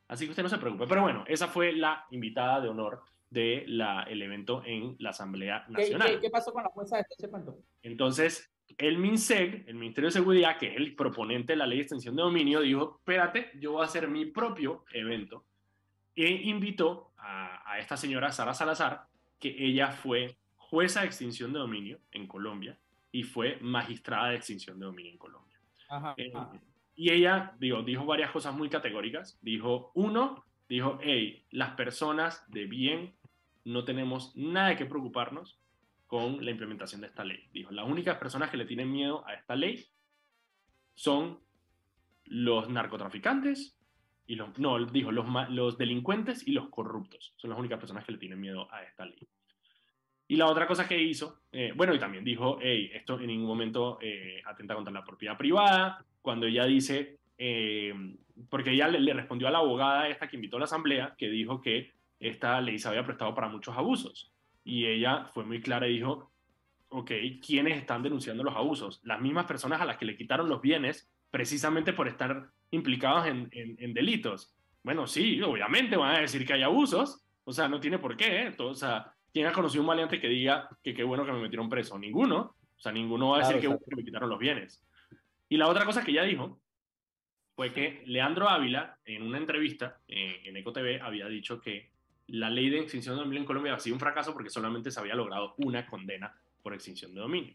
Así que usted no se preocupe. Pero bueno, esa fue la invitada de honor del el evento en la Asamblea Nacional. ¿Qué, pasó con la jueza de este cuento? Entonces, el MINSEG, el Ministerio de Seguridad, que es el proponente de la ley de extensión de dominio, dijo, espérate, yo voy a hacer mi propio evento. E invitó a, a esta señora Sara Salazar, que ella fue jueza de extinción de dominio en Colombia y fue magistrada de extinción de dominio en Colombia. Eh, y ella digo, dijo varias cosas muy categóricas. Dijo, uno, dijo, hey, las personas de bien no tenemos nada que preocuparnos con la implementación de esta ley. Dijo, las únicas personas que le tienen miedo a esta ley son los narcotraficantes y los, no, dijo, los, los delincuentes y los corruptos. Son las únicas personas que le tienen miedo a esta ley. Y la otra cosa que hizo, eh, bueno, y también dijo, hey, esto en ningún momento eh, atenta contra la propiedad privada, cuando ella dice, eh, porque ella le, respondió a la abogada esta que invitó a la asamblea, que dijo que esta ley se había prestado para muchos abusos y ella fue muy clara y dijo, ok, ¿quiénes están denunciando los abusos? Las mismas personas a las que le quitaron los bienes precisamente por estar implicados en, delitos. Bueno, sí, obviamente van a decir que hay abusos, o sea, no tiene por qué, ¿eh? o sea, ¿quién ha conocido un maleante que diga que qué bueno que me metieron preso? Ninguno. O sea, ninguno va a decir que, bueno que me quitaron los bienes. Y la otra cosa que ella dijo fue que Leandro Ávila, en una entrevista en, en TV, había dicho que la ley de extinción de dominio en Colombia había sido un fracaso porque solamente se había logrado una condena por extinción de dominio.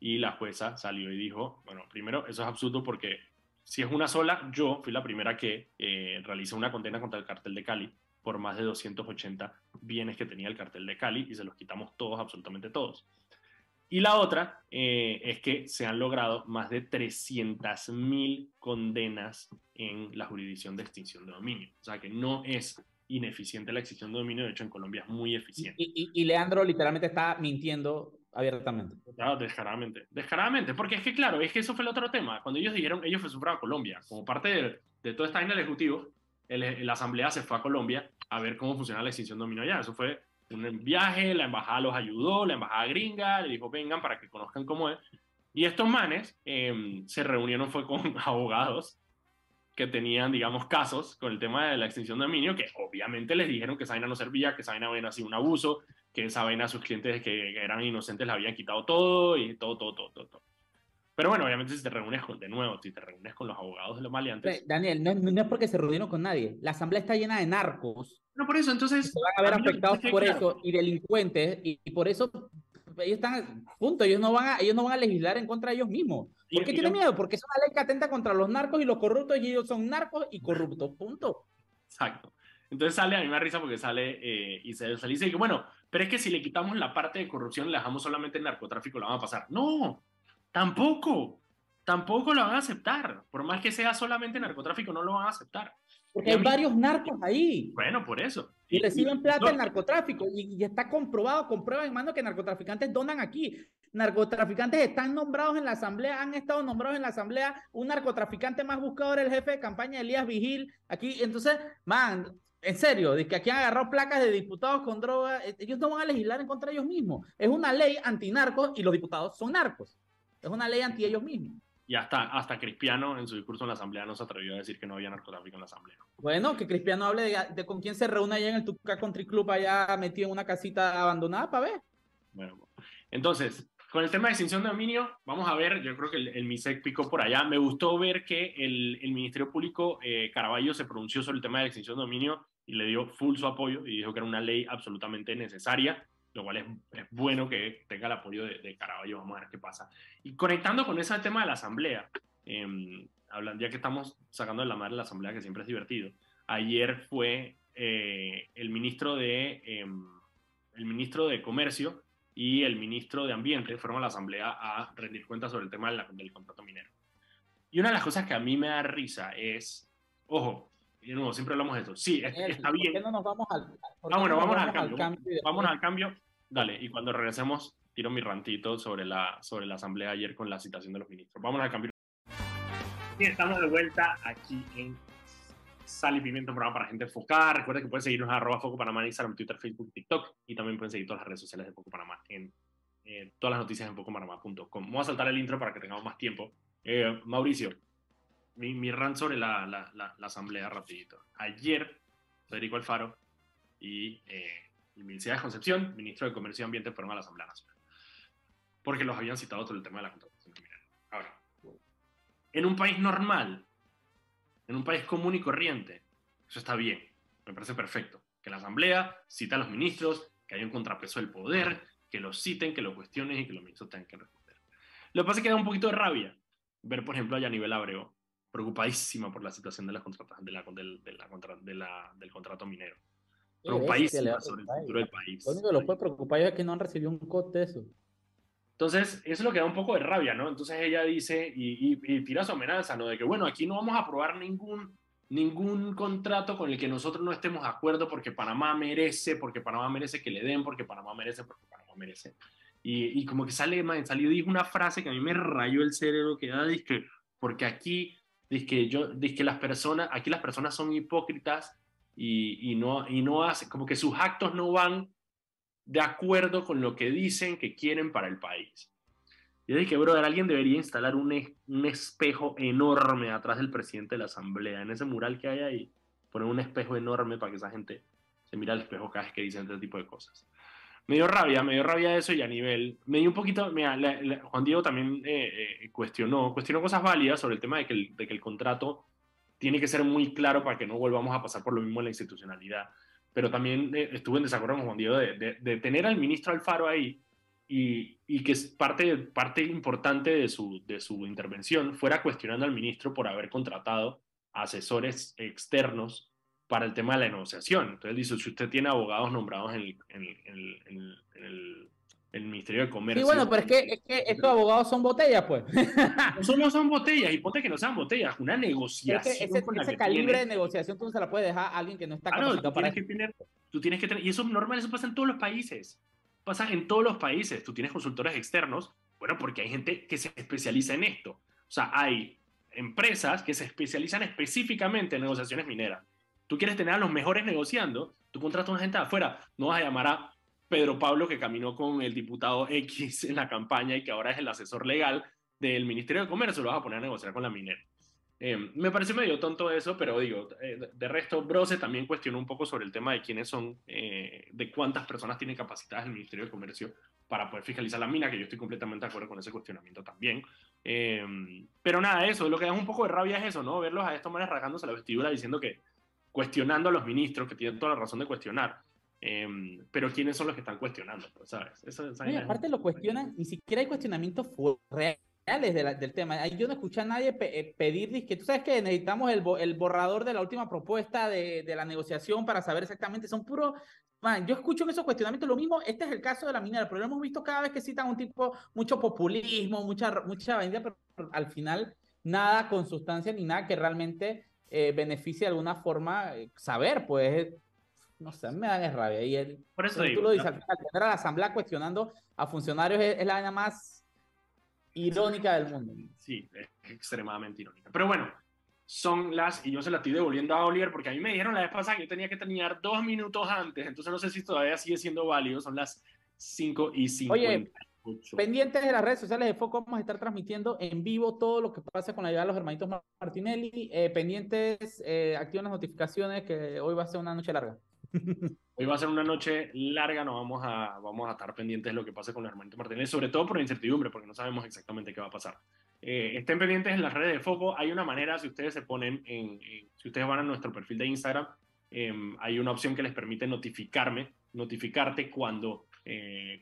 Y la jueza salió y dijo, bueno, primero, eso es absurdo porque si es una sola, yo fui la primera que eh, una condena contra el cartel de Cali por más de 280 bienes que tenía el cartel de Cali y se los quitamos todos, absolutamente todos. Y la otra eh, es que se han logrado más de 300.000 condenas en la jurisdicción de extinción de dominio. O sea que no es ineficiente la extinción de dominio, de hecho en Colombia es muy eficiente. Y, Leandro literalmente está mintiendo abiertamente. Claro, descaradamente. Descaradamente, porque es que claro, es que eso fue el otro tema. Cuando ellos dijeron, ellos fue a Colombia, como parte de, de toda esta vaina del Ejecutivo, el, la Asamblea se fue a Colombia a ver cómo funciona la extinción de dominio allá. Eso fue un viaje, la embajada los ayudó, la embajada gringa le dijo, vengan para que conozcan cómo es. Y estos manes em, se reunieron fue con abogados que tenían, digamos, casos con el tema de la extinción de dominio, que obviamente les dijeron que esa vaina no servía, que esa vaina había sido un abuso, que esa vaina a sus clientes que eran inocentes le habían quitado todo y todo, todo, todo, todo. Pero bueno, obviamente si te reúnes con, de nuevo, si te reúnes con los abogados de los maleantes. Daniel, no, no, es porque se reunieron con nadie. La asamblea está llena de narcos. No, por eso, entonces. Se van a ver afectados por eso y delincuentes, y, por eso ellos están, punto, ellos no, van a, ellos no van a legislar en contra de ellos mismos. ¿Por qué tienen miedo? Porque es una ley que atenta contra los narcos y los corruptos, y ellos son narcos y corruptos, punto. Exacto. Entonces sale, a mí me da risa porque sale eh, y se, se dice que, bueno, pero es que si le quitamos la parte de corrupción, le dejamos solamente el narcotráfico, la van a pasar. No, tampoco tampoco lo van a aceptar. Por más que sea solamente narcotráfico, no lo van a aceptar. Porque hay varios narcos ahí. Bueno, por eso. Y, reciben plata del narcotráfico. Y, está comprobado, con pruebas en mano que narcotraficantes donan aquí. Narcotraficantes están nombrados en la asamblea, han estado nombrados en la asamblea. Un narcotraficante más buscado era el jefe de campaña Elías Vigil. Aquí, entonces, man, en serio, de que aquí han agarrado placas de diputados con droga, eh, ellos no van a legislar en contra de ellos mismos. Es una ley antinarcos y los diputados son narcos. Es una ley anti ellos mismos. Y hasta, hasta Cristiano en su discurso en la Asamblea no se atrevió a decir que no había narcotráfico en la Asamblea. Bueno, que Cristiano hable de, con quién se reúne allá en el Tuca Country Club, allá metido en una casita abandonada para ver. Bueno, entonces, con el tema de extinción de dominio, vamos a ver, yo creo que el, MISEC picó por allá. Me gustó ver que el, el Ministerio Público eh, Caraballo se pronunció sobre el tema de extinción de dominio y le dio full su apoyo y dijo que era una ley absolutamente necesaria lo cual es, es, bueno que tenga el apoyo de, de, Caraballo, vamos a ver qué pasa. Y conectando con ese tema de la asamblea, eh, hablando, ya que estamos sacando de la madre la asamblea, que siempre es divertido, ayer fue eh, el, ministro de, eh, el ministro de Comercio y el ministro de Ambiente fueron a la asamblea a rendir cuentas sobre el tema del, del contrato minero. Y una de las cosas que a mí me da risa es, ojo, de siempre hablamos de esto. Sí, está bien. no nos vamos al, ah, bueno, vamos, al cambio. Vamos al cambio. Dale, y cuando regresemos, tiro mi rantito sobre la, sobre la asamblea ayer con la citación de los ministros. Vamos al cambio. Y estamos de vuelta aquí en Sal y Pimiento, un programa para gente enfocada. Recuerden que pueden seguirnos a arroba Foco Panamá en Instagram, Twitter, Facebook, TikTok. Y también pueden seguir todas las redes sociales de Foco Panamá en eh, todas las noticias en focopanamá.com. Vamos a saltar el intro para que tengamos más tiempo. Eh, Mauricio, mi, mi rant sobre la, la, la, asamblea rapidito. Ayer, Federico Alfaro y eh, Ministerio de Concepción, ministro de Comercio y Ambiente, fueron a la Asamblea Nacional. Porque los habían citado sobre el tema de la contratación criminal. Ahora, en un país normal, en un país común y corriente, eso está bien, me parece perfecto. Que la Asamblea cita a los ministros, que haya un contrapeso del poder, que los citen, que lo cuestionen y que los ministros tengan que responder. Lo que pasa es que da un poquito de rabia ver, por ejemplo, a nivel Abreu, preocupadísima por la situación de la de la, de la, del contrato minero preocupadísima sobre el futuro del país. Lo único que lo puede preocupar es que no han recibido un cote de eso. Entonces, eso es lo que da un poco de rabia, ¿no? Entonces ella dice y, y, tira su amenaza, ¿no? De que, bueno, aquí no vamos a aprobar ningún, ningún contrato con el que nosotros no estemos de acuerdo porque Panamá merece, porque Panamá merece que le den, porque Panamá merece, porque Panamá merece. Y, y como que sale, man, salió, dijo una frase que a mí me rayó el cerebro, que da, dice, porque aquí, dice que yo, dice que las personas, aquí las personas son hipócritas y, no, y no hace, como que sus actos no van de acuerdo con lo que dicen que quieren para el país. Yo dije, brother, alguien debería instalar un, un espejo enorme atrás del presidente de la asamblea, en ese mural que hay ahí, poner un espejo enorme para que esa gente se mire al espejo cada vez que dicen este tipo de cosas. me dio rabia, me dio rabia eso y a nivel, me dio un poquito, mira, Juan Diego también eh, eh, cuestionó, cuestionó cosas válidas sobre el tema de que el, de que el contrato tiene que ser muy claro para que no volvamos a pasar por lo mismo en la institucionalidad. Pero también eh, estuve en desacuerdo con Juan Diego de, tener al ministro Alfaro ahí y, que parte, parte importante de su, intervención fuera cuestionando al ministro por haber contratado asesores externos para el tema de la negociación. Entonces dice, si usted tiene abogados nombrados en en, el, Ministerio de Comercio... Sí, bueno, pero es que, es que estos abogados son botellas, pues. No solo son botellas, y ponte que no sean botellas, una negociación. ese, ese calibre de negociación tú no se la puedes dejar a alguien que no está claro, tú tienes que tener, tú tienes que tener, y eso es normal, eso pasa en todos los países. Pasa en todos los países. Tú tienes consultores externos, bueno, porque hay gente que se especializa en esto. O sea, hay empresas que se especializan específicamente en negociaciones mineras Tú quieres tener a los mejores negociando, tú contratas a una gente de afuera, no vas a llamar a Pedro Pablo que caminó con el diputado X en la campaña y que ahora es el asesor legal del Ministerio de Comercio, lo vas a poner a negociar con la minera. Eh, me parece medio tonto eso, pero digo, eh, de resto, Brose también cuestionó un poco sobre el tema de quiénes son, eh, de cuántas personas tienen capacitadas el Ministerio de Comercio para poder fiscalizar la mina, que yo estoy completamente de acuerdo con ese cuestionamiento también. pero nada, eso, lo que da un poco de rabia es eso, ¿no? Verlos a estos manes rasgándose la vestidura diciendo que, cuestionando a los ministros, que tienen toda la razón de cuestionar. Em, pero ¿quiénes son los que están cuestionando? Pues, ¿sabes? aparte lo cuestionan, ni siquiera hay cuestionamientos reales del tema. Yo no escuché a nadie eh, pedirles que tú sabes que necesitamos el, el borrador de la última propuesta de, de, la negociación para saber exactamente. Son puros. yo escucho en esos cuestionamientos lo mismo. Este es el caso de la minera, pero lo hemos visto cada vez que citan un tipo, mucho populismo, mucha, mucha pero al final nada con sustancia ni nada que realmente eh, beneficia de alguna forma eh, saber, pues, no sé, me dan rabia. Y el, Por eso tú lo dices, al final, tener a la asamblea cuestionando a funcionarios es, la vaina más irónica del mundo. Sí, es extremadamente irónica. Pero bueno, son las, y yo se la estoy devolviendo a Oliver porque a mí me dijeron la vez pasada que yo tenía que terminar dos minutos antes, entonces no sé si todavía sigue siendo válido, son las 5 y 50. Oye, Pendientes de las redes sociales de Foco, vamos a estar transmitiendo en vivo todo lo que pasa con la llegada de los hermanitos Martinelli. Eh, pendientes, eh, activen las notificaciones, que hoy va a ser una noche larga. Hoy va a ser una noche larga, no vamos a, vamos a estar pendientes de lo que pase con los hermanitos Martinelli, sobre todo por la incertidumbre, porque no sabemos exactamente qué va a pasar. Eh, estén pendientes en las redes de Foco. Hay una manera, si ustedes se ponen en, si ustedes van a nuestro perfil de Instagram, em, hay una opción que les permite notificarme, notificarte cuando,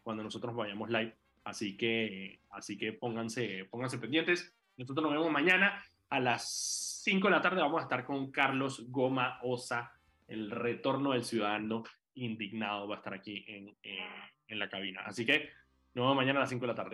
cuando nosotros vayamos live. Así que, así que pónganse, pónganse pendientes. Nosotros nos vemos mañana a las 5 de la tarde. Vamos a estar con Carlos Goma Osa, el retorno del ciudadano indignado. Va a estar aquí en, en, la cabina. Así que nos vemos mañana a las 5 de la tarde.